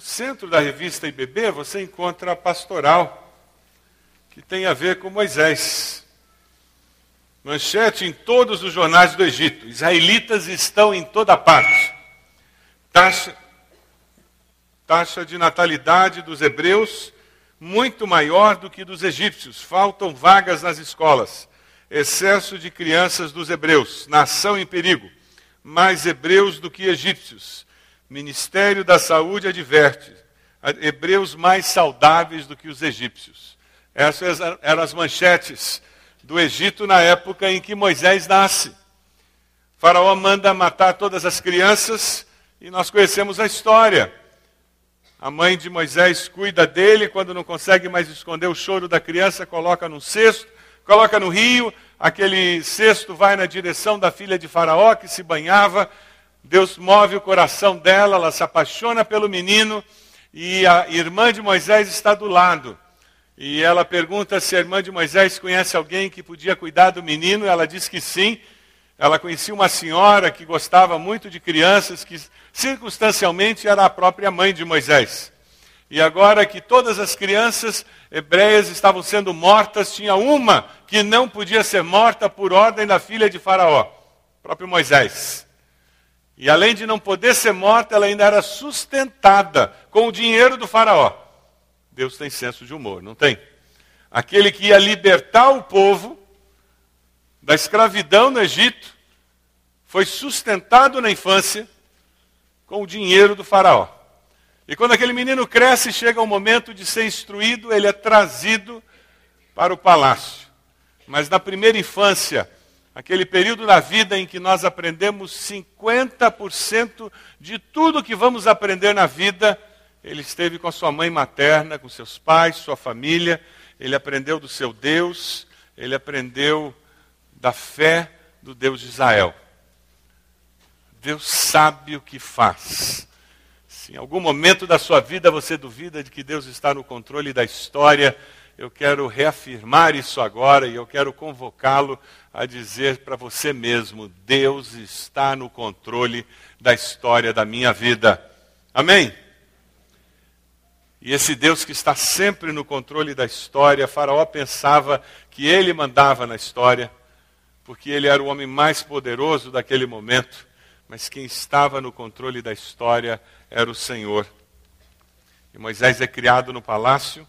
No centro da revista IBB você encontra a pastoral, que tem a ver com Moisés. Manchete em todos os jornais do Egito: israelitas estão em toda parte. Taxa, taxa de natalidade dos hebreus muito maior do que dos egípcios. Faltam vagas nas escolas. Excesso de crianças dos hebreus. Nação em perigo. Mais hebreus do que egípcios. Ministério da Saúde adverte. Hebreus mais saudáveis do que os egípcios. Essas eram as manchetes do Egito na época em que Moisés nasce. Faraó manda matar todas as crianças e nós conhecemos a história. A mãe de Moisés cuida dele, quando não consegue mais esconder o choro da criança, coloca num cesto, coloca no rio, aquele cesto vai na direção da filha de Faraó que se banhava. Deus move o coração dela, ela se apaixona pelo menino e a irmã de Moisés está do lado. E ela pergunta se a irmã de Moisés conhece alguém que podia cuidar do menino. Ela diz que sim. Ela conhecia uma senhora que gostava muito de crianças, que circunstancialmente era a própria mãe de Moisés. E agora que todas as crianças hebreias estavam sendo mortas, tinha uma que não podia ser morta por ordem da filha de Faraó, próprio Moisés. E além de não poder ser morta, ela ainda era sustentada com o dinheiro do Faraó. Deus tem senso de humor, não tem? Aquele que ia libertar o povo da escravidão no Egito, foi sustentado na infância com o dinheiro do faraó. E quando aquele menino cresce, chega o momento de ser instruído, ele é trazido para o palácio. Mas na primeira infância, aquele período da vida em que nós aprendemos 50% de tudo que vamos aprender na vida, ele esteve com a sua mãe materna, com seus pais, sua família, ele aprendeu do seu Deus, ele aprendeu da fé do Deus de Israel. Deus sabe o que faz. Se em algum momento da sua vida você duvida de que Deus está no controle da história, eu quero reafirmar isso agora e eu quero convocá-lo a dizer para você mesmo: Deus está no controle da história da minha vida. Amém? E esse Deus que está sempre no controle da história, Faraó pensava que ele mandava na história, porque ele era o homem mais poderoso daquele momento, mas quem estava no controle da história era o Senhor. E Moisés é criado no palácio,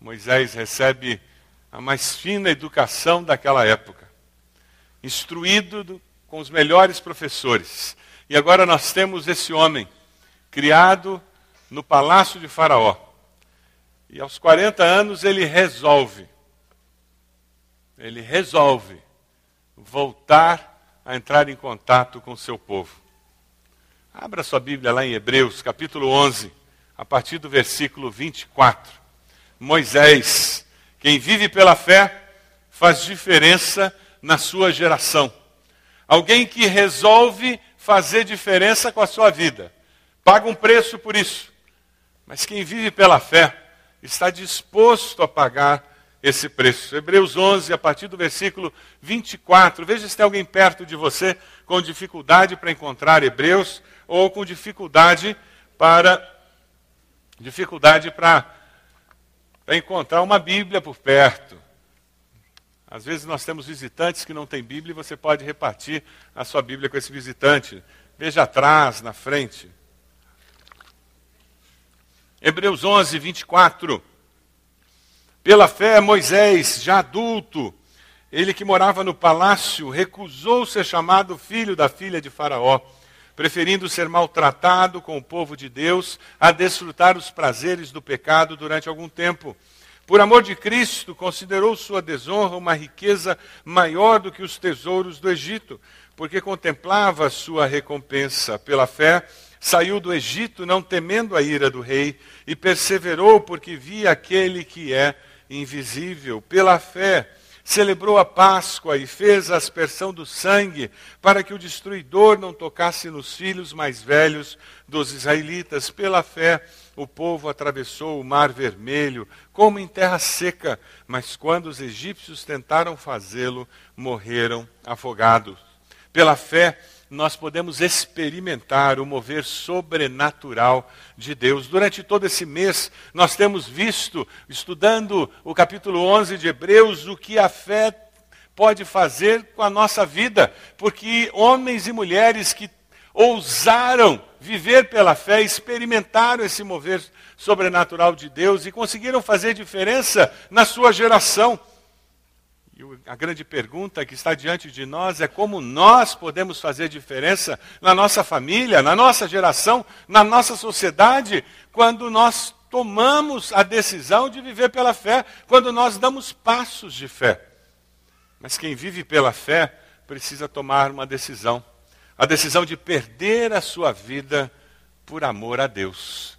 Moisés recebe a mais fina educação daquela época, instruído do, com os melhores professores. E agora nós temos esse homem, criado no palácio de Faraó. E aos 40 anos ele resolve, ele resolve voltar a entrar em contato com seu povo. Abra sua Bíblia lá em Hebreus, capítulo 11, a partir do versículo 24. Moisés, quem vive pela fé, faz diferença na sua geração. Alguém que resolve fazer diferença com a sua vida. Paga um preço por isso. Mas quem vive pela fé está disposto a pagar esse preço. Hebreus 11, a partir do versículo 24. Veja se tem alguém perto de você com dificuldade para encontrar Hebreus ou com dificuldade para dificuldade para, para encontrar uma Bíblia por perto. Às vezes nós temos visitantes que não têm Bíblia e você pode repartir a sua Bíblia com esse visitante. Veja atrás, na frente. Hebreus 11, 24. Pela fé, Moisés, já adulto, ele que morava no palácio, recusou ser chamado filho da filha de Faraó, preferindo ser maltratado com o povo de Deus a desfrutar os prazeres do pecado durante algum tempo. Por amor de Cristo, considerou sua desonra uma riqueza maior do que os tesouros do Egito, porque contemplava sua recompensa. Pela fé, saiu do Egito não temendo a ira do rei, e perseverou porque via aquele que é invisível. Pela fé, celebrou a Páscoa e fez a aspersão do sangue, para que o destruidor não tocasse nos filhos mais velhos dos israelitas. Pela fé, o povo atravessou o mar vermelho, como em terra seca, mas quando os egípcios tentaram fazê-lo, morreram afogados. Pela fé, nós podemos experimentar o mover sobrenatural de Deus. Durante todo esse mês, nós temos visto, estudando o capítulo 11 de Hebreus, o que a fé pode fazer com a nossa vida, porque homens e mulheres que ousaram viver pela fé, experimentaram esse mover sobrenatural de Deus e conseguiram fazer diferença na sua geração. E a grande pergunta que está diante de nós é como nós podemos fazer diferença na nossa família, na nossa geração, na nossa sociedade, quando nós tomamos a decisão de viver pela fé, quando nós damos passos de fé. Mas quem vive pela fé precisa tomar uma decisão a decisão de perder a sua vida por amor a Deus.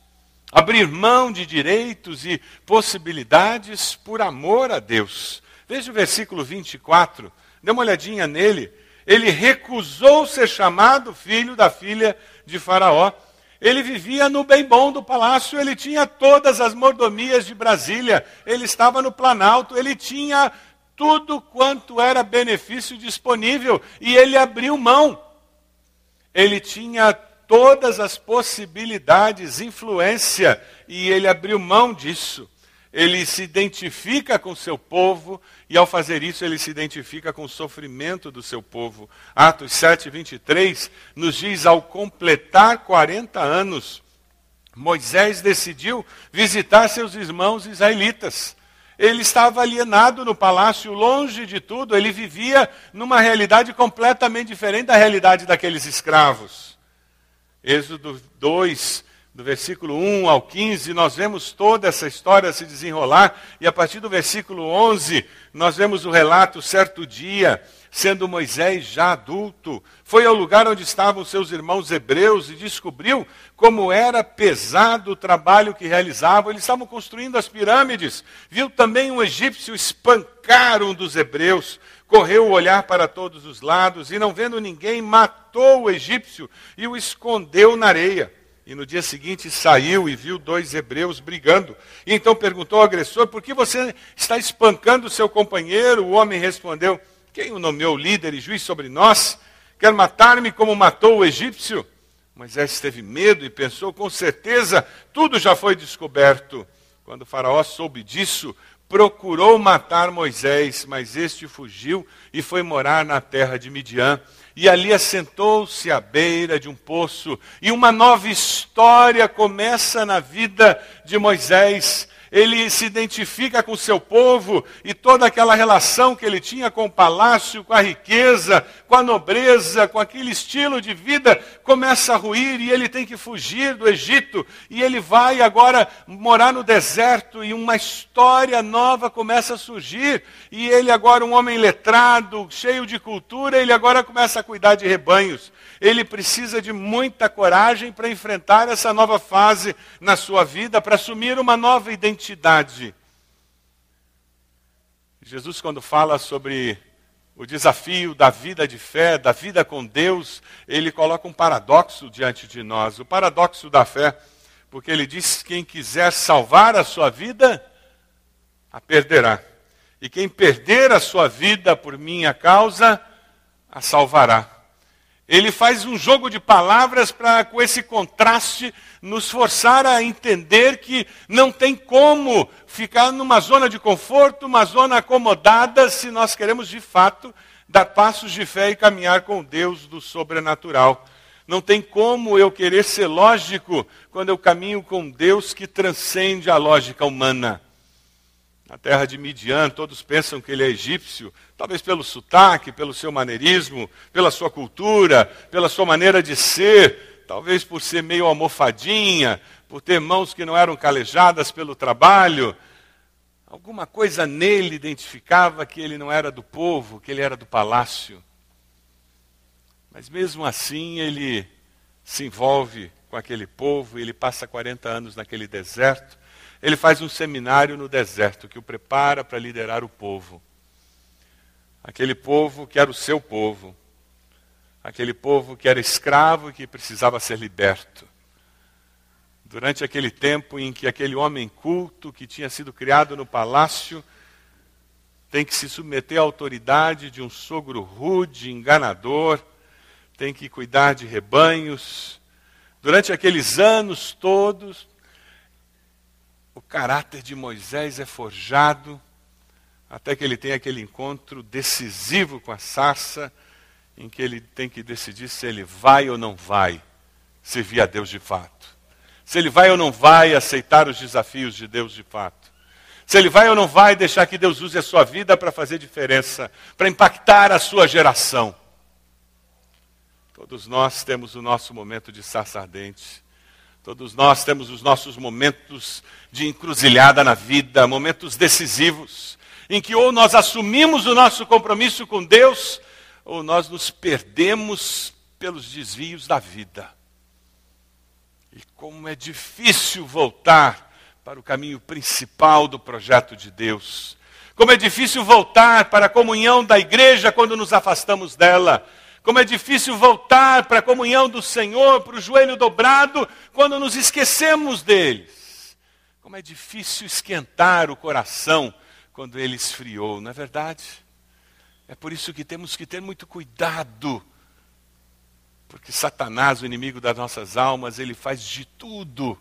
Abrir mão de direitos e possibilidades por amor a Deus. Veja o versículo 24, dê uma olhadinha nele. Ele recusou ser chamado filho da filha de Faraó. Ele vivia no bem bom do palácio, ele tinha todas as mordomias de Brasília, ele estava no Planalto, ele tinha tudo quanto era benefício disponível e ele abriu mão. Ele tinha todas as possibilidades, influência, e ele abriu mão disso ele se identifica com seu povo, e ao fazer isso, ele se identifica com o sofrimento do seu povo. Atos 7, 23 nos diz: ao completar 40 anos, Moisés decidiu visitar seus irmãos israelitas. Ele estava alienado no palácio, longe de tudo, ele vivia numa realidade completamente diferente da realidade daqueles escravos. Êxodo 2, do versículo 1 ao 15, nós vemos toda essa história se desenrolar, e a partir do versículo 11, nós vemos o relato, certo dia, sendo Moisés já adulto, foi ao lugar onde estavam seus irmãos hebreus e descobriu como era pesado o trabalho que realizavam. Eles estavam construindo as pirâmides. Viu também um egípcio espancar um dos hebreus. Correu o olhar para todos os lados e, não vendo ninguém, matou o egípcio e o escondeu na areia. E no dia seguinte saiu e viu dois hebreus brigando. E então perguntou ao agressor: Por que você está espancando o seu companheiro? O homem respondeu: Quem o nomeou líder e juiz sobre nós? Quer matar-me como matou o egípcio? Moisés teve medo e pensou: Com certeza tudo já foi descoberto. Quando o Faraó soube disso, procurou matar Moisés, mas este fugiu e foi morar na terra de Midian e ali assentou-se à beira de um poço, e uma nova história começa na vida de Moisés ele se identifica com o seu povo e toda aquela relação que ele tinha com o palácio, com a riqueza, com a nobreza, com aquele estilo de vida, começa a ruir e ele tem que fugir do Egito. E ele vai agora morar no deserto e uma história nova começa a surgir. E ele, agora, um homem letrado, cheio de cultura, ele agora começa a cuidar de rebanhos. Ele precisa de muita coragem para enfrentar essa nova fase na sua vida, para assumir uma nova identidade. Jesus, quando fala sobre o desafio da vida de fé, da vida com Deus, ele coloca um paradoxo diante de nós. O paradoxo da fé, porque ele diz: quem quiser salvar a sua vida, a perderá. E quem perder a sua vida por minha causa, a salvará. Ele faz um jogo de palavras para, com esse contraste, nos forçar a entender que não tem como ficar numa zona de conforto, uma zona acomodada, se nós queremos de fato dar passos de fé e caminhar com Deus do sobrenatural. Não tem como eu querer ser lógico quando eu caminho com Deus que transcende a lógica humana na terra de Midian, todos pensam que ele é egípcio, talvez pelo sotaque, pelo seu maneirismo, pela sua cultura, pela sua maneira de ser, talvez por ser meio almofadinha, por ter mãos que não eram calejadas pelo trabalho. Alguma coisa nele identificava que ele não era do povo, que ele era do palácio. Mas mesmo assim ele se envolve com aquele povo, ele passa 40 anos naquele deserto ele faz um seminário no deserto que o prepara para liderar o povo. Aquele povo que era o seu povo. Aquele povo que era escravo e que precisava ser liberto. Durante aquele tempo em que aquele homem culto que tinha sido criado no palácio tem que se submeter à autoridade de um sogro rude, enganador, tem que cuidar de rebanhos. Durante aqueles anos todos, o caráter de Moisés é forjado até que ele tem aquele encontro decisivo com a sarça, em que ele tem que decidir se ele vai ou não vai servir a Deus de fato. Se ele vai ou não vai aceitar os desafios de Deus de fato. Se ele vai ou não vai deixar que Deus use a sua vida para fazer diferença, para impactar a sua geração. Todos nós temos o nosso momento de sarça ardente. Todos nós temos os nossos momentos de encruzilhada na vida, momentos decisivos, em que ou nós assumimos o nosso compromisso com Deus, ou nós nos perdemos pelos desvios da vida. E como é difícil voltar para o caminho principal do projeto de Deus. Como é difícil voltar para a comunhão da igreja quando nos afastamos dela. Como é difícil voltar para a comunhão do Senhor, para o joelho dobrado, quando nos esquecemos deles. Como é difícil esquentar o coração quando ele esfriou, não é verdade? É por isso que temos que ter muito cuidado, porque Satanás, o inimigo das nossas almas, ele faz de tudo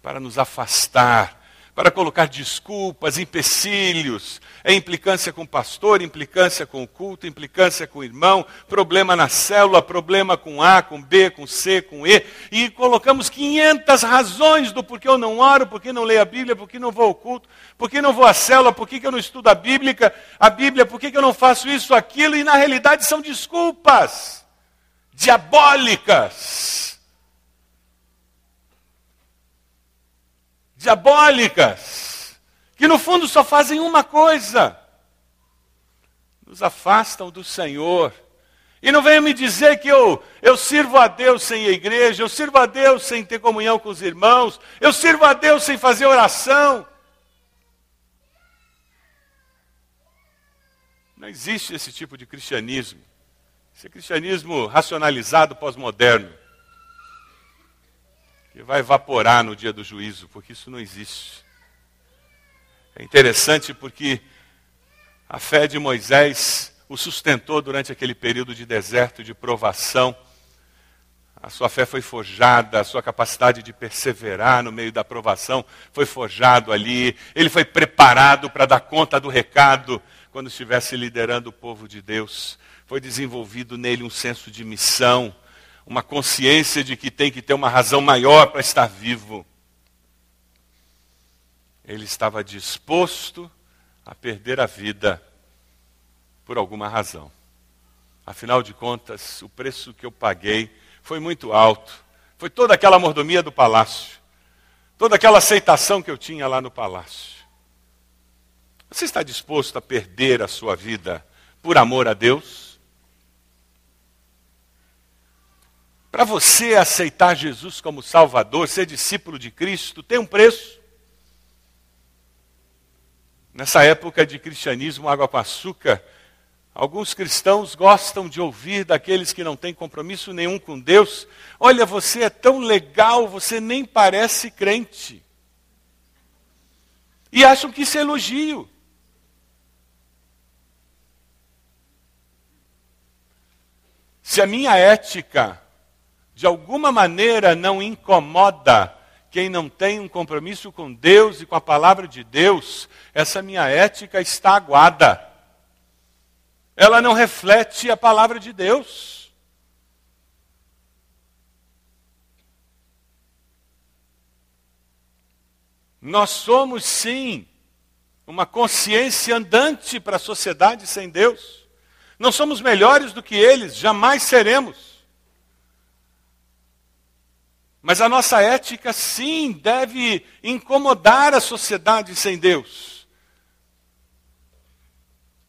para nos afastar para colocar desculpas, empecilhos, é implicância com o pastor, implicância com o culto, implicância com o irmão, problema na célula, problema com A, com B, com C, com E, e colocamos 500 razões do porquê eu não oro, porquê não leio a Bíblia, porquê não vou ao culto, porquê não vou à célula, porquê eu não estudo a Bíblia, a Bíblia, porquê eu não faço isso, aquilo, e na realidade são desculpas diabólicas diabólicas, que no fundo só fazem uma coisa: nos afastam do Senhor. E não venha me dizer que eu, eu sirvo a Deus sem a igreja, eu sirvo a Deus sem ter comunhão com os irmãos, eu sirvo a Deus sem fazer oração. Não existe esse tipo de cristianismo. Esse é cristianismo racionalizado pós-moderno que vai evaporar no dia do juízo, porque isso não existe. É interessante porque a fé de Moisés o sustentou durante aquele período de deserto, de provação. A sua fé foi forjada, a sua capacidade de perseverar no meio da provação foi forjado ali. Ele foi preparado para dar conta do recado quando estivesse liderando o povo de Deus. Foi desenvolvido nele um senso de missão uma consciência de que tem que ter uma razão maior para estar vivo. Ele estava disposto a perder a vida por alguma razão. Afinal de contas, o preço que eu paguei foi muito alto. Foi toda aquela mordomia do palácio, toda aquela aceitação que eu tinha lá no palácio. Você está disposto a perder a sua vida por amor a Deus? Para você aceitar Jesus como Salvador, ser discípulo de Cristo, tem um preço. Nessa época de cristianismo água com açúcar, alguns cristãos gostam de ouvir daqueles que não têm compromisso nenhum com Deus: Olha, você é tão legal, você nem parece crente. E acham que isso é elogio. Se a minha ética de alguma maneira não incomoda quem não tem um compromisso com Deus e com a palavra de Deus, essa minha ética está aguada. Ela não reflete a palavra de Deus. Nós somos, sim, uma consciência andante para a sociedade sem Deus. Não somos melhores do que eles, jamais seremos. Mas a nossa ética, sim, deve incomodar a sociedade sem Deus.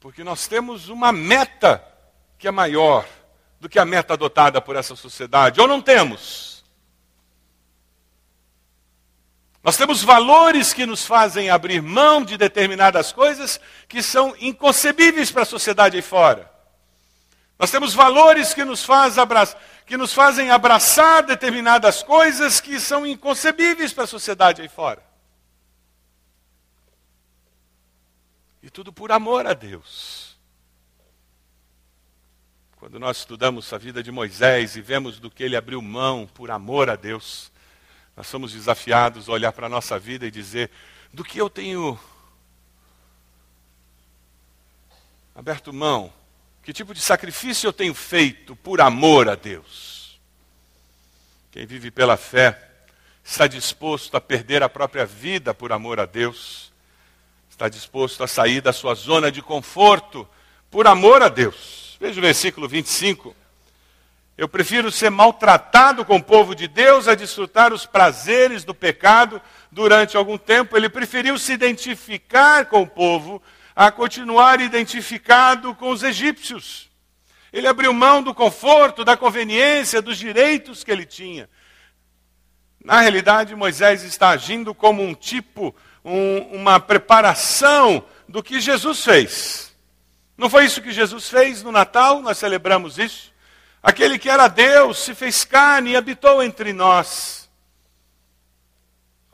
Porque nós temos uma meta que é maior do que a meta adotada por essa sociedade. Ou não temos? Nós temos valores que nos fazem abrir mão de determinadas coisas que são inconcebíveis para a sociedade aí fora. Nós temos valores que nos, faz abraçar, que nos fazem abraçar determinadas coisas que são inconcebíveis para a sociedade aí fora. E tudo por amor a Deus. quando nós estudamos a vida de Moisés e vemos do que ele abriu mão por amor a Deus, nós somos desafiados a olhar para a nossa vida e dizer: do que eu tenho aberto mão? Que tipo de sacrifício eu tenho feito por amor a Deus? Quem vive pela fé está disposto a perder a própria vida por amor a Deus, está disposto a sair da sua zona de conforto por amor a Deus. Veja o versículo 25. Eu prefiro ser maltratado com o povo de Deus a desfrutar os prazeres do pecado durante algum tempo. Ele preferiu se identificar com o povo a continuar identificado com os egípcios. Ele abriu mão do conforto, da conveniência, dos direitos que ele tinha. Na realidade, Moisés está agindo como um tipo, um, uma preparação do que Jesus fez. Não foi isso que Jesus fez no Natal? Nós celebramos isso. Aquele que era Deus se fez carne e habitou entre nós.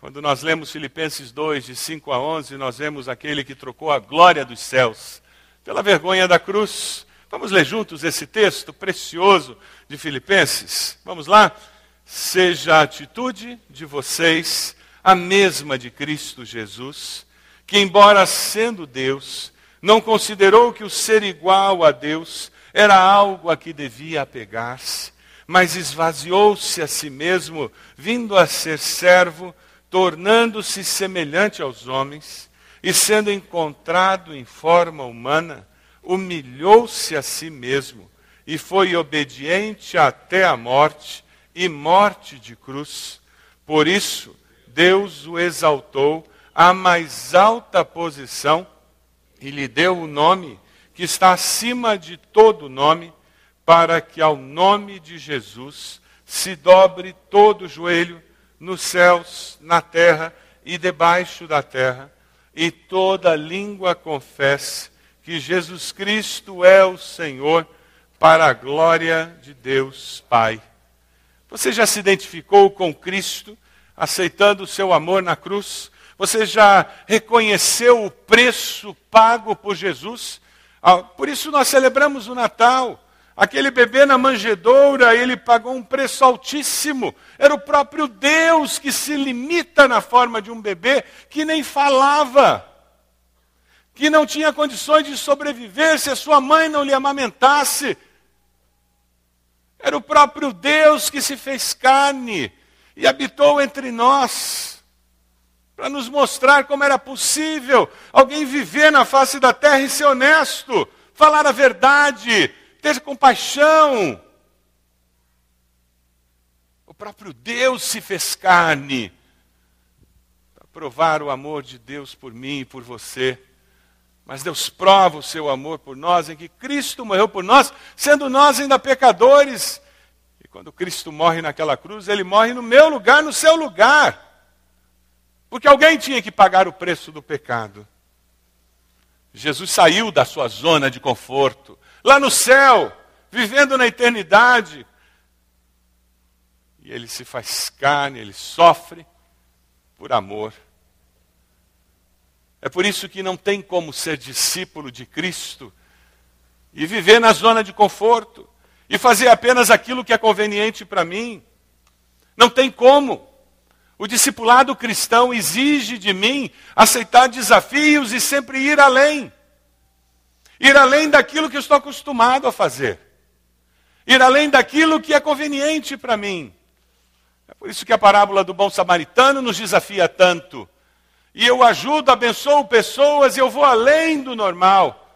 Quando nós lemos Filipenses 2, de 5 a 11, nós vemos aquele que trocou a glória dos céus pela vergonha da cruz. Vamos ler juntos esse texto precioso de Filipenses? Vamos lá? Seja a atitude de vocês a mesma de Cristo Jesus, que, embora sendo Deus, não considerou que o ser igual a Deus era algo a que devia apegar-se, mas esvaziou-se a si mesmo, vindo a ser servo, tornando-se semelhante aos homens, e sendo encontrado em forma humana, humilhou-se a si mesmo e foi obediente até a morte e morte de cruz. Por isso, Deus o exaltou à mais alta posição e lhe deu o nome que está acima de todo nome, para que ao nome de Jesus se dobre todo o joelho nos céus, na terra e debaixo da terra, e toda língua confesse que Jesus Cristo é o Senhor, para a glória de Deus Pai. Você já se identificou com Cristo, aceitando o seu amor na cruz? Você já reconheceu o preço pago por Jesus? Ah, por isso nós celebramos o Natal. Aquele bebê na manjedoura, ele pagou um preço altíssimo. Era o próprio Deus que se limita na forma de um bebê que nem falava, que não tinha condições de sobreviver se a sua mãe não lhe amamentasse. Era o próprio Deus que se fez carne e habitou entre nós para nos mostrar como era possível alguém viver na face da terra e ser honesto, falar a verdade, ter compaixão. O próprio Deus se fez carne para provar o amor de Deus por mim e por você. Mas Deus prova o seu amor por nós em que Cristo morreu por nós, sendo nós ainda pecadores. E quando Cristo morre naquela cruz, ele morre no meu lugar, no seu lugar. Porque alguém tinha que pagar o preço do pecado. Jesus saiu da sua zona de conforto, lá no céu, vivendo na eternidade. E ele se faz carne, ele sofre por amor. É por isso que não tem como ser discípulo de Cristo e viver na zona de conforto e fazer apenas aquilo que é conveniente para mim. Não tem como. O discipulado cristão exige de mim aceitar desafios e sempre ir além. Ir além daquilo que estou acostumado a fazer. Ir além daquilo que é conveniente para mim. É por isso que a parábola do bom samaritano nos desafia tanto. E eu ajudo, abençoo pessoas eu vou além do normal.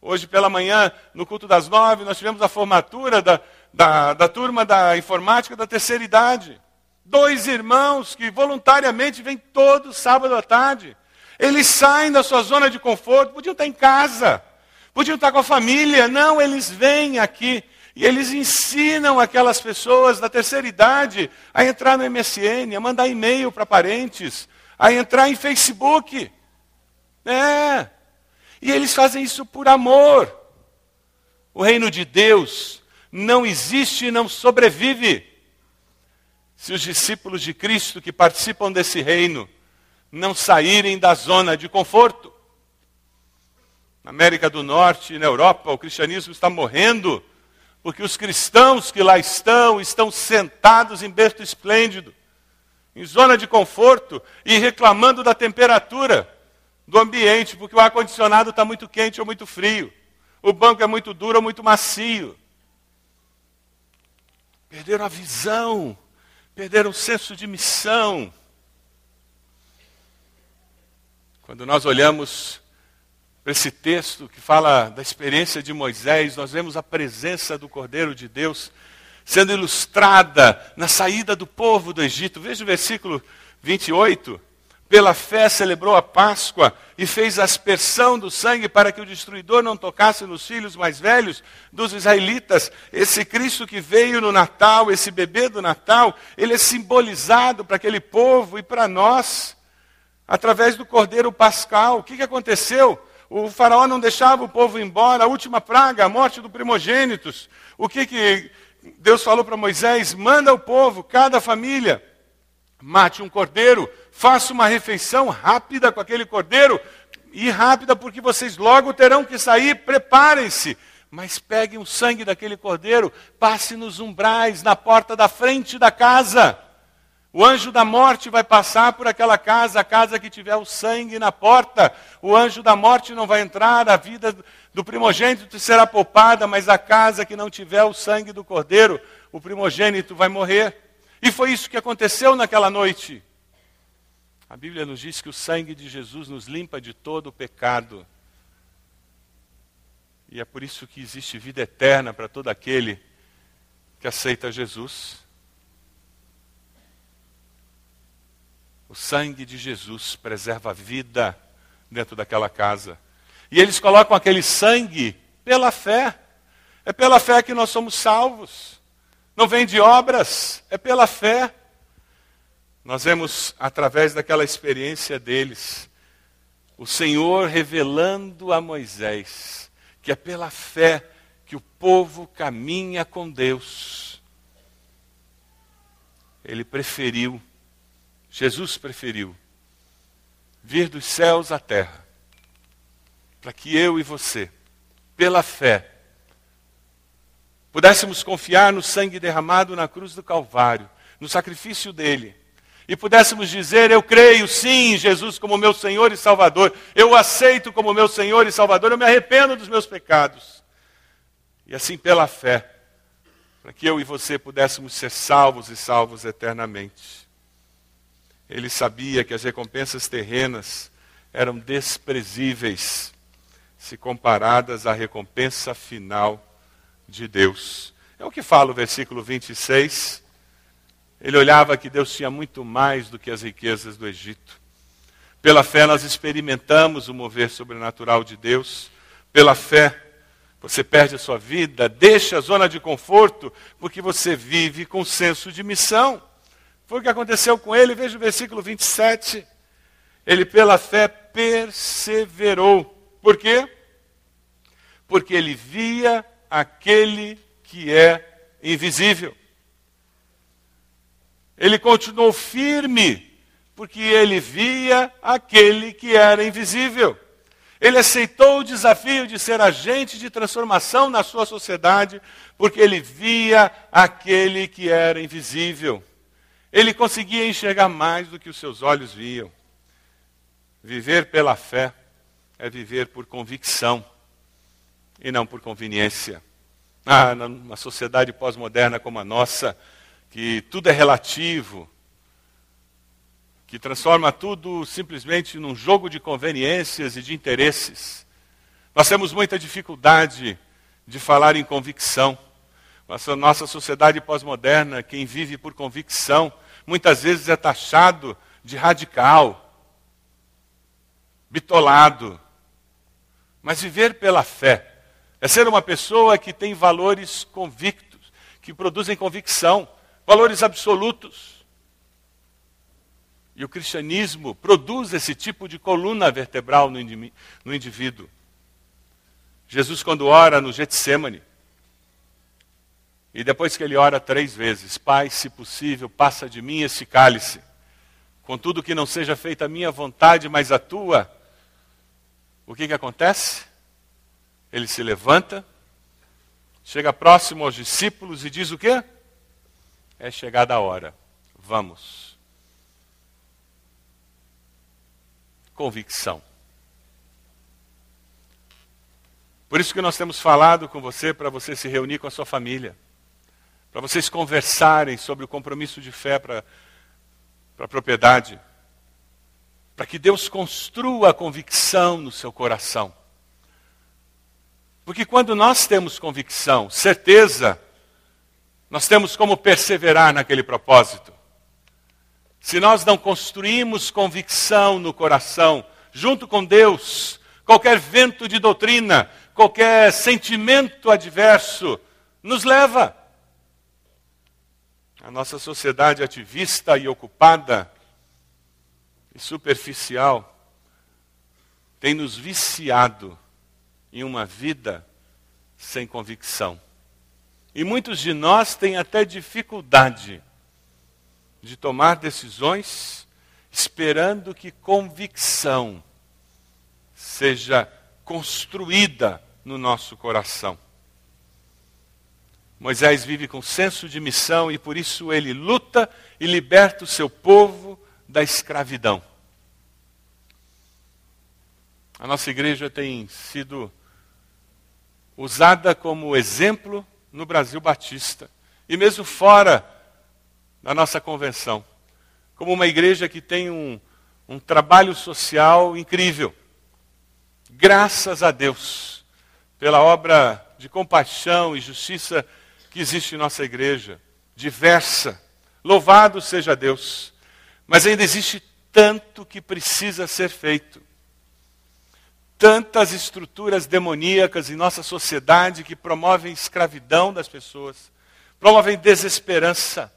Hoje pela manhã, no culto das nove, nós tivemos a formatura da, da, da turma da informática da terceira idade. Dois irmãos que voluntariamente vêm todo sábado à tarde. Eles saem da sua zona de conforto, podiam estar em casa, podiam estar com a família. Não, eles vêm aqui e eles ensinam aquelas pessoas da terceira idade a entrar no MSN, a mandar e-mail para parentes, a entrar em Facebook. É. E eles fazem isso por amor. O reino de Deus não existe e não sobrevive se os discípulos de Cristo que participam desse reino não saírem da zona de conforto. Na América do Norte e na Europa, o cristianismo está morrendo porque os cristãos que lá estão, estão sentados em berço esplêndido, em zona de conforto e reclamando da temperatura do ambiente, porque o ar-condicionado está muito quente ou muito frio, o banco é muito duro ou muito macio. Perderam a visão, perderam o senso de missão. Quando nós olhamos esse texto que fala da experiência de Moisés, nós vemos a presença do Cordeiro de Deus sendo ilustrada na saída do povo do Egito. Veja o versículo 28. Pela fé celebrou a Páscoa e fez aspersão do sangue para que o destruidor não tocasse nos filhos mais velhos dos israelitas. Esse Cristo que veio no Natal, esse bebê do Natal, ele é simbolizado para aquele povo e para nós através do Cordeiro Pascal. O que, que aconteceu? O faraó não deixava o povo embora, a última praga, a morte do primogênitos. O que, que Deus falou para Moisés? Manda o povo, cada família, mate um cordeiro, faça uma refeição rápida com aquele cordeiro, e rápida porque vocês logo terão que sair, preparem-se. Mas peguem o sangue daquele cordeiro, passe nos umbrais, na porta da frente da casa. O anjo da morte vai passar por aquela casa, a casa que tiver o sangue na porta. O anjo da morte não vai entrar, a vida do primogênito será poupada, mas a casa que não tiver o sangue do cordeiro, o primogênito vai morrer. E foi isso que aconteceu naquela noite. A Bíblia nos diz que o sangue de Jesus nos limpa de todo o pecado. E é por isso que existe vida eterna para todo aquele que aceita Jesus. O sangue de Jesus preserva a vida dentro daquela casa. E eles colocam aquele sangue pela fé. É pela fé que nós somos salvos. Não vem de obras, é pela fé. Nós vemos, através daquela experiência deles, o Senhor revelando a Moisés que é pela fé que o povo caminha com Deus. Ele preferiu Jesus preferiu vir dos céus à terra, para que eu e você, pela fé, pudéssemos confiar no sangue derramado na cruz do Calvário, no sacrifício dele, e pudéssemos dizer: Eu creio sim em Jesus como meu Senhor e Salvador, eu o aceito como meu Senhor e Salvador, eu me arrependo dos meus pecados. E assim, pela fé, para que eu e você pudéssemos ser salvos e salvos eternamente. Ele sabia que as recompensas terrenas eram desprezíveis se comparadas à recompensa final de Deus. É o que fala o versículo 26. Ele olhava que Deus tinha muito mais do que as riquezas do Egito. Pela fé nós experimentamos o mover sobrenatural de Deus. Pela fé você perde a sua vida, deixa a zona de conforto, porque você vive com senso de missão. Foi o que aconteceu com ele, veja o versículo 27. Ele, pela fé, perseverou. Por quê? Porque ele via aquele que é invisível. Ele continuou firme, porque ele via aquele que era invisível. Ele aceitou o desafio de ser agente de transformação na sua sociedade, porque ele via aquele que era invisível. Ele conseguia enxergar mais do que os seus olhos viam. Viver pela fé é viver por convicção e não por conveniência. Ah, numa sociedade pós-moderna como a nossa, que tudo é relativo, que transforma tudo simplesmente num jogo de conveniências e de interesses. Nós temos muita dificuldade de falar em convicção. Nossa, nossa sociedade pós-moderna, quem vive por convicção, muitas vezes é taxado de radical, bitolado. Mas viver pela fé é ser uma pessoa que tem valores convictos, que produzem convicção, valores absolutos. E o cristianismo produz esse tipo de coluna vertebral no indivíduo. Jesus, quando ora no Getsemane, e depois que ele ora três vezes: Pai, se possível, passa de mim esse cálice. Contudo, que não seja feita a minha vontade, mas a tua. O que, que acontece? Ele se levanta, chega próximo aos discípulos e diz o quê? É chegada a hora. Vamos. Convicção. Por isso que nós temos falado com você para você se reunir com a sua família, para vocês conversarem sobre o compromisso de fé para a propriedade, para que Deus construa a convicção no seu coração. Porque quando nós temos convicção, certeza, nós temos como perseverar naquele propósito. Se nós não construímos convicção no coração, junto com Deus, qualquer vento de doutrina, qualquer sentimento adverso, nos leva. A nossa sociedade ativista e ocupada e superficial tem nos viciado em uma vida sem convicção. E muitos de nós têm até dificuldade de tomar decisões esperando que convicção seja construída no nosso coração. Moisés vive com senso de missão e por isso ele luta e liberta o seu povo da escravidão. A nossa igreja tem sido usada como exemplo no Brasil Batista e mesmo fora da nossa convenção, como uma igreja que tem um, um trabalho social incrível. Graças a Deus pela obra de compaixão e justiça que existe em nossa igreja, diversa. Louvado seja Deus. Mas ainda existe tanto que precisa ser feito tantas estruturas demoníacas em nossa sociedade que promovem escravidão das pessoas, promovem desesperança,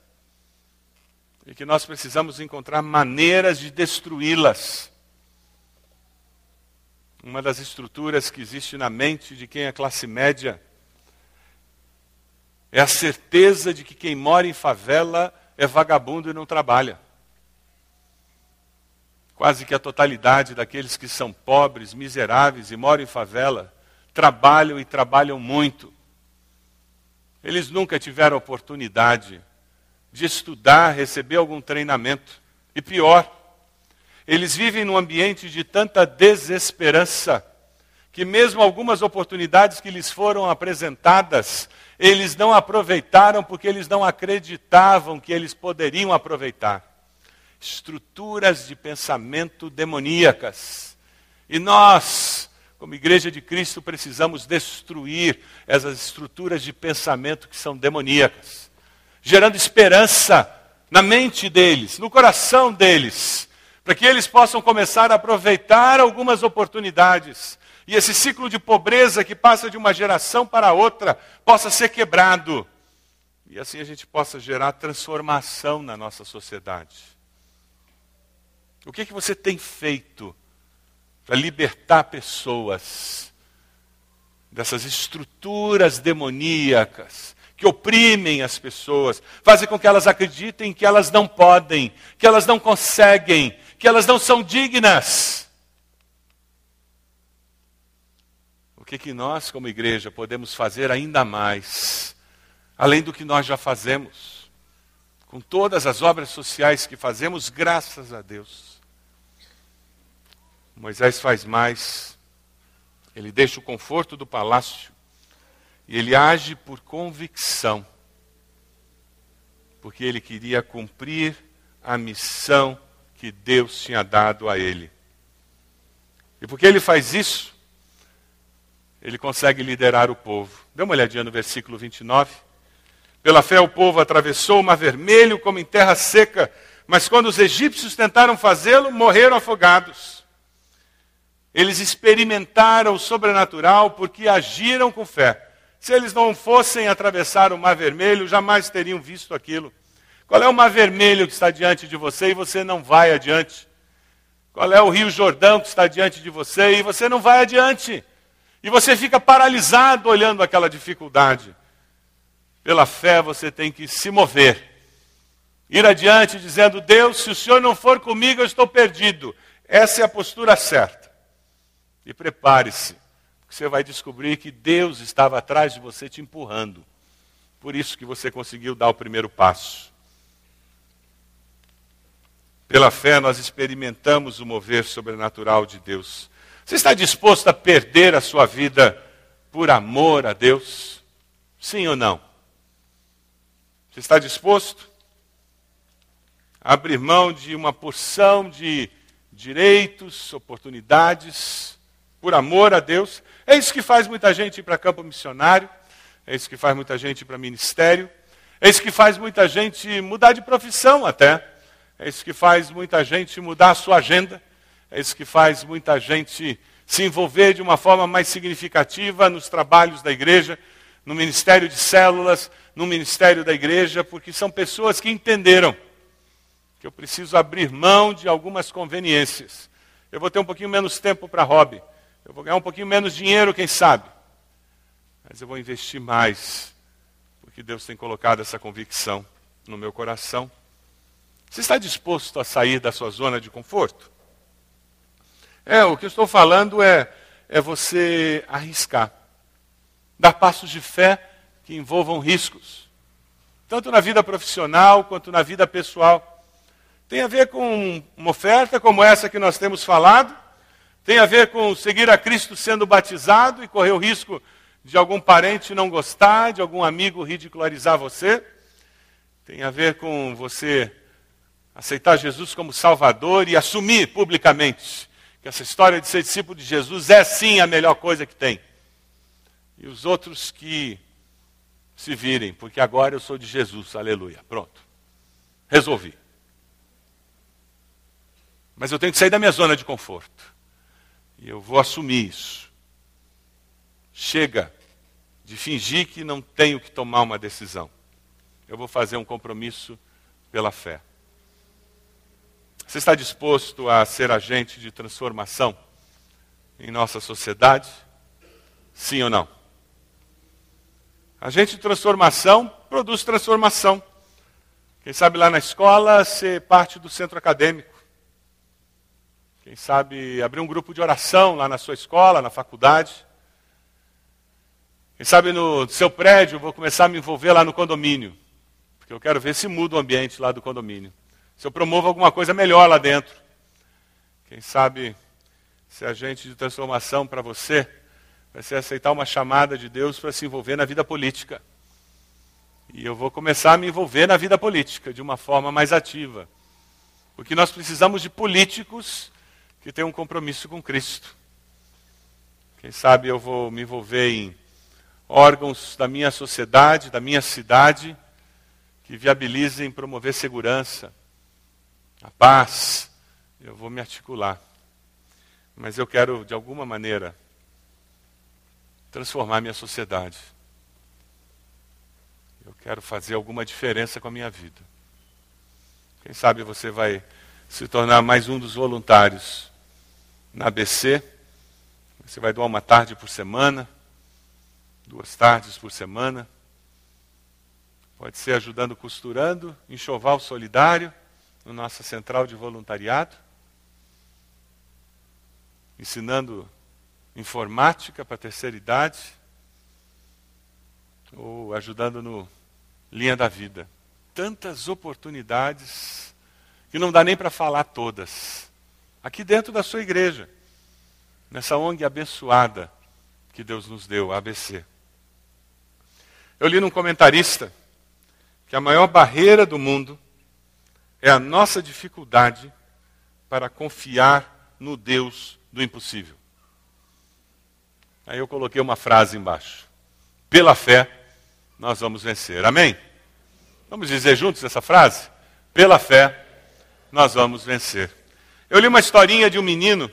e que nós precisamos encontrar maneiras de destruí-las. Uma das estruturas que existe na mente de quem é classe média é a certeza de que quem mora em favela é vagabundo e não trabalha quase que a totalidade daqueles que são pobres, miseráveis e moram em favela, trabalham e trabalham muito. Eles nunca tiveram oportunidade de estudar, receber algum treinamento. E pior, eles vivem num ambiente de tanta desesperança que, mesmo algumas oportunidades que lhes foram apresentadas, eles não aproveitaram porque eles não acreditavam que eles poderiam aproveitar estruturas de pensamento demoníacas. E nós, como Igreja de Cristo, precisamos destruir essas estruturas de pensamento que são demoníacas, gerando esperança na mente deles, no coração deles, para que eles possam começar a aproveitar algumas oportunidades. E esse ciclo de pobreza que passa de uma geração para outra possa ser quebrado. E assim a gente possa gerar transformação na nossa sociedade. O que, que você tem feito para libertar pessoas dessas estruturas demoníacas que oprimem as pessoas, fazem com que elas acreditem que elas não podem, que elas não conseguem, que elas não são dignas? O que, que nós, como igreja, podemos fazer ainda mais, além do que nós já fazemos? com todas as obras sociais que fazemos, graças a Deus. Moisés faz mais. Ele deixa o conforto do palácio e ele age por convicção, porque ele queria cumprir a missão que Deus tinha dado a ele. E porque ele faz isso, ele consegue liderar o povo. Dê uma olhadinha no versículo 29. Pela fé o povo atravessou o mar vermelho como em terra seca, mas quando os egípcios tentaram fazê-lo, morreram afogados. Eles experimentaram o sobrenatural porque agiram com fé. Se eles não fossem atravessar o Mar Vermelho, jamais teriam visto aquilo. Qual é o Mar Vermelho que está diante de você e você não vai adiante? Qual é o Rio Jordão que está diante de você e você não vai adiante? E você fica paralisado olhando aquela dificuldade. Pela fé você tem que se mover. Ir adiante dizendo: Deus, se o Senhor não for comigo, eu estou perdido. Essa é a postura certa. E prepare-se, você vai descobrir que Deus estava atrás de você te empurrando. Por isso que você conseguiu dar o primeiro passo. Pela fé, nós experimentamos o mover sobrenatural de Deus. Você está disposto a perder a sua vida por amor a Deus? Sim ou não? Você está disposto a abrir mão de uma porção de direitos, oportunidades, por amor a Deus? É isso que faz muita gente ir para campo missionário, é isso que faz muita gente ir para ministério, é isso que faz muita gente mudar de profissão até, é isso que faz muita gente mudar a sua agenda, é isso que faz muita gente se envolver de uma forma mais significativa nos trabalhos da igreja, no ministério de células, no ministério da igreja, porque são pessoas que entenderam que eu preciso abrir mão de algumas conveniências. Eu vou ter um pouquinho menos tempo para hobby, eu vou ganhar um pouquinho menos dinheiro, quem sabe, mas eu vou investir mais, porque Deus tem colocado essa convicção no meu coração. Você está disposto a sair da sua zona de conforto? É, o que eu estou falando é, é você arriscar. Dar passos de fé que envolvam riscos. Tanto na vida profissional quanto na vida pessoal. Tem a ver com uma oferta como essa que nós temos falado. Tem a ver com seguir a Cristo sendo batizado e correr o risco de algum parente não gostar, de algum amigo ridicularizar você. Tem a ver com você aceitar Jesus como Salvador e assumir publicamente que essa história de ser discípulo de Jesus é sim a melhor coisa que tem. E os outros que se virem, porque agora eu sou de Jesus, aleluia. Pronto. Resolvi. Mas eu tenho que sair da minha zona de conforto. E eu vou assumir isso. Chega de fingir que não tenho que tomar uma decisão. Eu vou fazer um compromisso pela fé. Você está disposto a ser agente de transformação em nossa sociedade? Sim ou não? Agente de transformação produz transformação. Quem sabe lá na escola ser parte do centro acadêmico. Quem sabe abrir um grupo de oração lá na sua escola, na faculdade. Quem sabe no seu prédio vou começar a me envolver lá no condomínio. Porque eu quero ver se muda o ambiente lá do condomínio se eu promovo alguma coisa melhor lá dentro. Quem sabe se agente de transformação para você vai ser aceitar uma chamada de Deus para se envolver na vida política. E eu vou começar a me envolver na vida política de uma forma mais ativa. Porque nós precisamos de políticos que tenham um compromisso com Cristo. Quem sabe eu vou me envolver em órgãos da minha sociedade, da minha cidade, que viabilizem promover segurança, a paz, eu vou me articular. Mas eu quero, de alguma maneira, transformar minha sociedade. Eu quero fazer alguma diferença com a minha vida. Quem sabe você vai se tornar mais um dos voluntários na ABC. Você vai doar uma tarde por semana, duas tardes por semana. Pode ser ajudando costurando, enxoval solidário na nossa central de voluntariado, ensinando informática para a terceira idade, ou ajudando no Linha da Vida. Tantas oportunidades que não dá nem para falar todas. Aqui dentro da sua igreja, nessa ONG abençoada que Deus nos deu, a ABC. Eu li num comentarista que a maior barreira do mundo é a nossa dificuldade para confiar no Deus do impossível. Aí eu coloquei uma frase embaixo. Pela fé, nós vamos vencer. Amém? Vamos dizer juntos essa frase? Pela fé, nós vamos vencer. Eu li uma historinha de um menino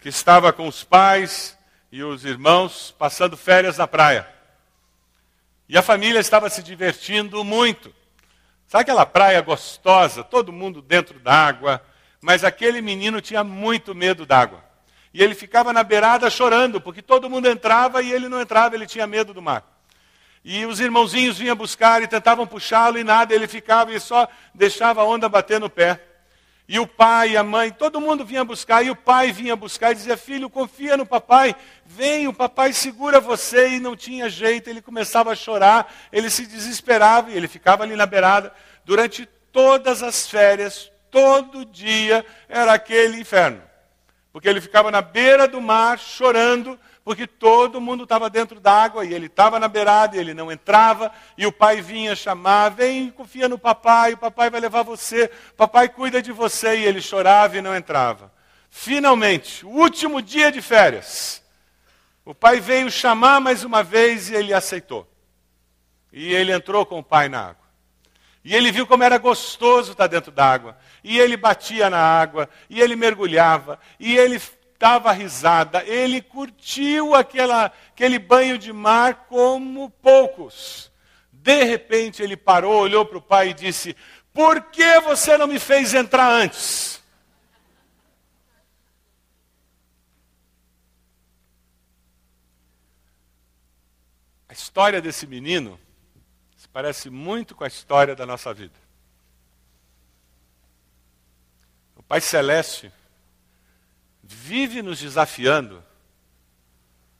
que estava com os pais e os irmãos passando férias na praia. E a família estava se divertindo muito. Sabe aquela praia gostosa, todo mundo dentro d'água, mas aquele menino tinha muito medo d'água. E ele ficava na beirada chorando, porque todo mundo entrava e ele não entrava, ele tinha medo do mar. E os irmãozinhos vinham buscar e tentavam puxá-lo e nada, ele ficava e só deixava a onda bater no pé. E o pai, a mãe, todo mundo vinha buscar, e o pai vinha buscar e dizia: Filho, confia no papai, vem, o papai segura você. E não tinha jeito, ele começava a chorar, ele se desesperava e ele ficava ali na beirada. Durante todas as férias, todo dia, era aquele inferno. Porque ele ficava na beira do mar chorando, porque todo mundo estava dentro d'água e ele estava na beirada e ele não entrava, e o pai vinha chamar, vem, confia no papai, o papai vai levar você, papai cuida de você, e ele chorava e não entrava. Finalmente, o último dia de férias, o pai veio chamar mais uma vez e ele aceitou. E ele entrou com o pai na água. E ele viu como era gostoso estar dentro d'água. E ele batia na água, e ele mergulhava, e ele dava risada, ele curtiu aquela, aquele banho de mar como poucos. De repente ele parou, olhou para o pai e disse: Por que você não me fez entrar antes? A história desse menino se parece muito com a história da nossa vida. O Pai Celeste vive nos desafiando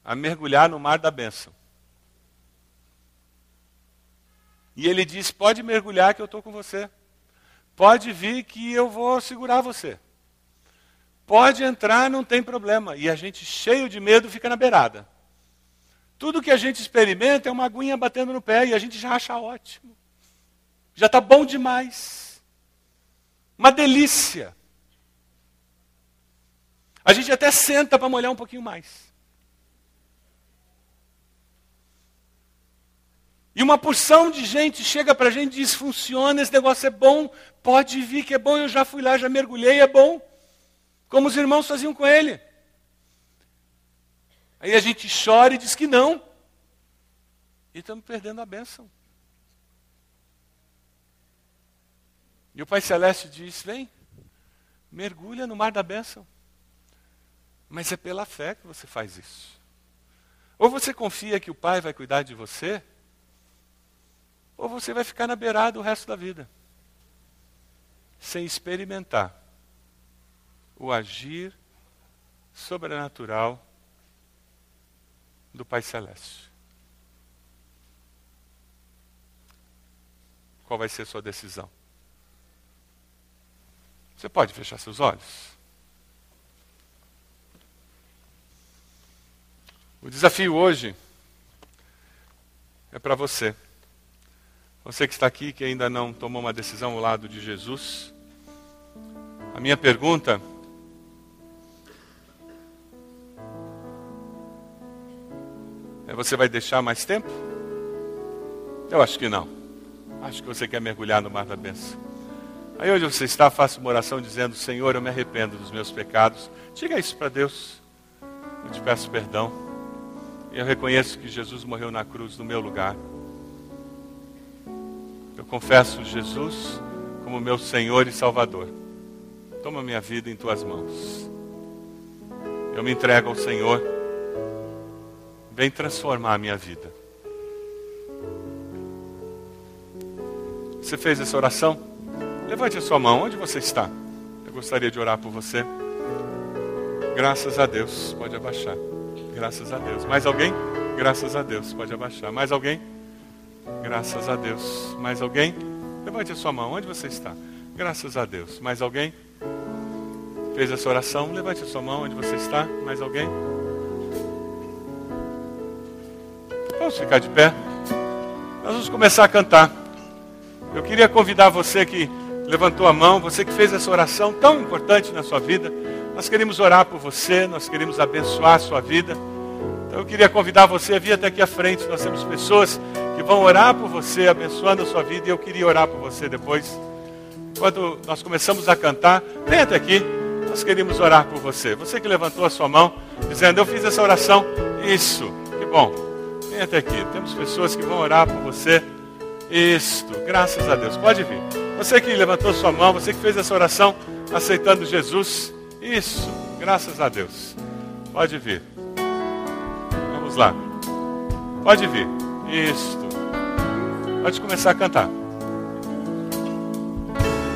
a mergulhar no mar da bênção. E ele diz: pode mergulhar que eu estou com você. Pode vir que eu vou segurar você. Pode entrar, não tem problema. E a gente, cheio de medo, fica na beirada. Tudo que a gente experimenta é uma aguinha batendo no pé e a gente já acha ótimo. Já está bom demais. Uma delícia. A gente até senta para molhar um pouquinho mais. E uma porção de gente chega para a gente e diz: funciona, esse negócio é bom, pode vir que é bom, eu já fui lá, já mergulhei, é bom. Como os irmãos faziam com ele. Aí a gente chora e diz que não. E estamos perdendo a bênção. E o Pai Celeste diz: vem, mergulha no mar da bênção. Mas é pela fé que você faz isso. Ou você confia que o Pai vai cuidar de você, ou você vai ficar na beirada o resto da vida, sem experimentar o agir sobrenatural do Pai Celeste. Qual vai ser a sua decisão? Você pode fechar seus olhos? O desafio hoje é para você. Você que está aqui, que ainda não tomou uma decisão ao lado de Jesus. A minha pergunta é: você vai deixar mais tempo? Eu acho que não. Acho que você quer mergulhar no mar da bênção. Aí onde você está, faça uma oração dizendo: Senhor, eu me arrependo dos meus pecados. Diga isso para Deus. Eu te peço perdão. Eu reconheço que Jesus morreu na cruz no meu lugar. Eu confesso Jesus como meu Senhor e Salvador. Toma minha vida em tuas mãos. Eu me entrego ao Senhor. Vem transformar a minha vida. Você fez essa oração? Levante a sua mão. Onde você está? Eu gostaria de orar por você. Graças a Deus. Pode abaixar. Graças a Deus. Mais alguém? Graças a Deus. Pode abaixar. Mais alguém? Graças a Deus. Mais alguém? Levante a sua mão. Onde você está? Graças a Deus. Mais alguém? Fez essa oração? Levante a sua mão. Onde você está? Mais alguém? Vamos ficar de pé. Nós vamos começar a cantar. Eu queria convidar você que levantou a mão, você que fez essa oração tão importante na sua vida. Nós queremos orar por você, nós queremos abençoar a sua vida. Então eu queria convidar você a vir até aqui à frente. Nós temos pessoas que vão orar por você, abençoando a sua vida, e eu queria orar por você depois. Quando nós começamos a cantar, vem até aqui, nós queremos orar por você. Você que levantou a sua mão, dizendo, eu fiz essa oração, isso, que bom. Vem até aqui, temos pessoas que vão orar por você. Isto, graças a Deus. Pode vir. Você que levantou sua mão, você que fez essa oração, aceitando Jesus, isso, graças a Deus. Pode vir. Vamos lá. Pode vir. Isto. Pode começar a cantar.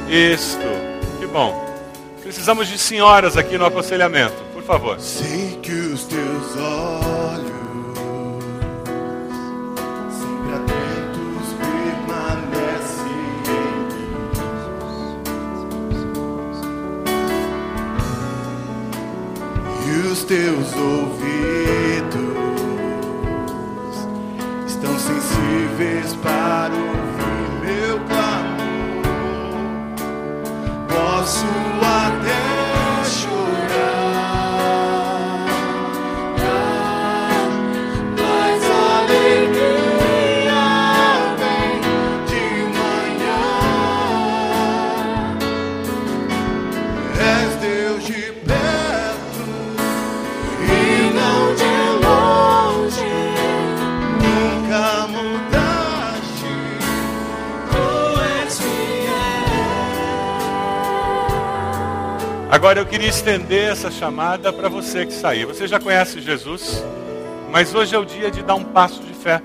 Isto. Que bom. Precisamos de senhoras aqui no aconselhamento, por favor. Sei que os teus olhos ouvidos Agora eu queria estender essa chamada para você que saiu. Você já conhece Jesus, mas hoje é o dia de dar um passo de fé.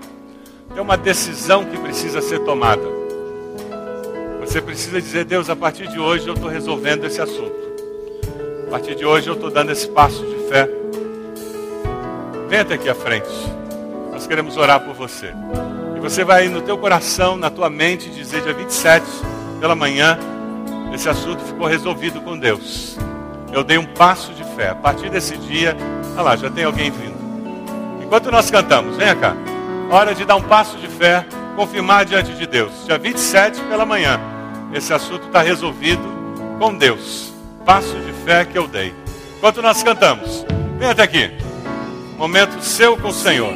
Tem uma decisão que precisa ser tomada. Você precisa dizer, Deus, a partir de hoje eu estou resolvendo esse assunto. A partir de hoje eu estou dando esse passo de fé. Venha até aqui à frente. Nós queremos orar por você. E você vai no teu coração, na tua mente, dizer dia 27 pela manhã, esse assunto ficou resolvido com Deus. Eu dei um passo de fé. A partir desse dia, olha lá, já tem alguém vindo. Enquanto nós cantamos, venha cá. Hora de dar um passo de fé, confirmar diante de Deus. Dia 27 pela manhã. Esse assunto está resolvido com Deus. Passo de fé que eu dei. Enquanto nós cantamos, venha até aqui. Momento seu com o Senhor.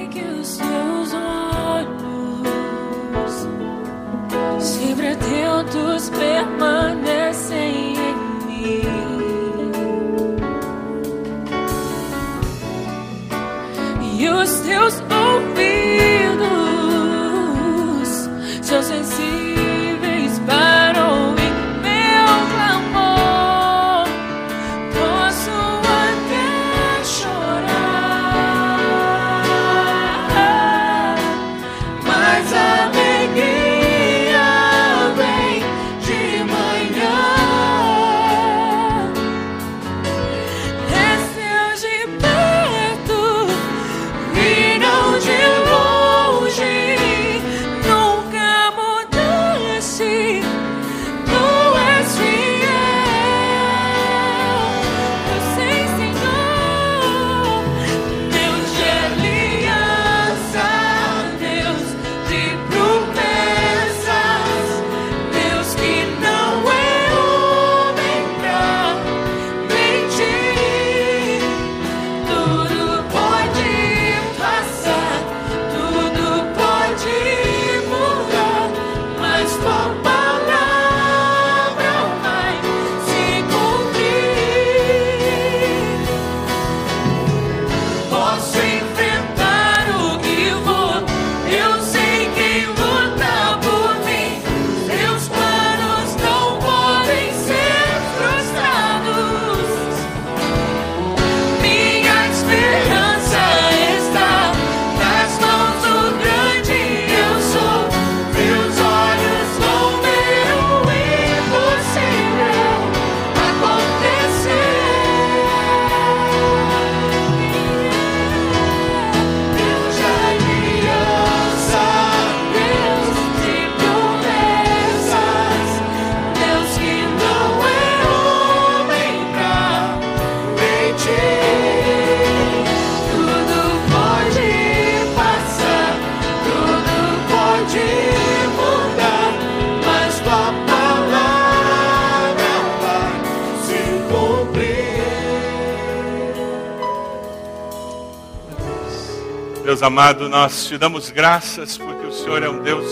Sempre atentos permanecem teus ouvidos Deus amado, nós te damos graças porque o Senhor é um Deus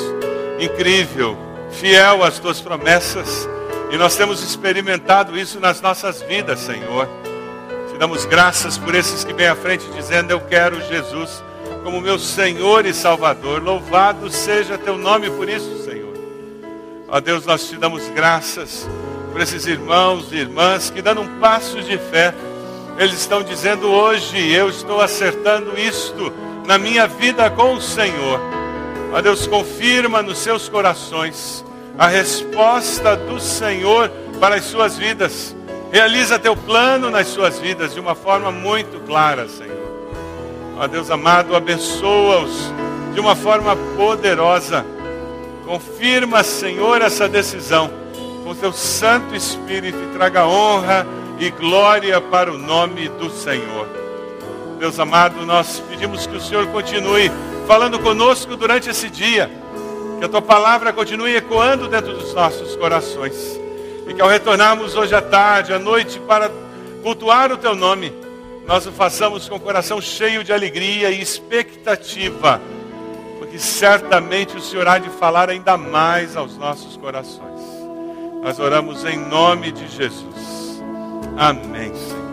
incrível, fiel às tuas promessas, e nós temos experimentado isso nas nossas vidas, Senhor. Te damos graças por esses que vêm à frente dizendo: Eu quero Jesus como meu Senhor e Salvador. Louvado seja teu nome por isso, Senhor. Ó Deus, nós te damos graças por esses irmãos e irmãs que, dando um passo de fé, eles estão dizendo hoje: Eu estou acertando isto na minha vida com o Senhor. Ó Deus, confirma nos seus corações a resposta do Senhor para as suas vidas. Realiza teu plano nas suas vidas de uma forma muito clara, Senhor. Ó Deus amado, abençoa-os de uma forma poderosa. Confirma, Senhor, essa decisão com teu Santo Espírito e traga honra e glória para o nome do Senhor. Deus amado, nós pedimos que o Senhor continue falando conosco durante esse dia, que a tua palavra continue ecoando dentro dos nossos corações, e que ao retornarmos hoje à tarde, à noite, para cultuar o teu nome, nós o façamos com o coração cheio de alegria e expectativa, porque certamente o Senhor há de falar ainda mais aos nossos corações. Nós oramos em nome de Jesus. Amém, Senhor.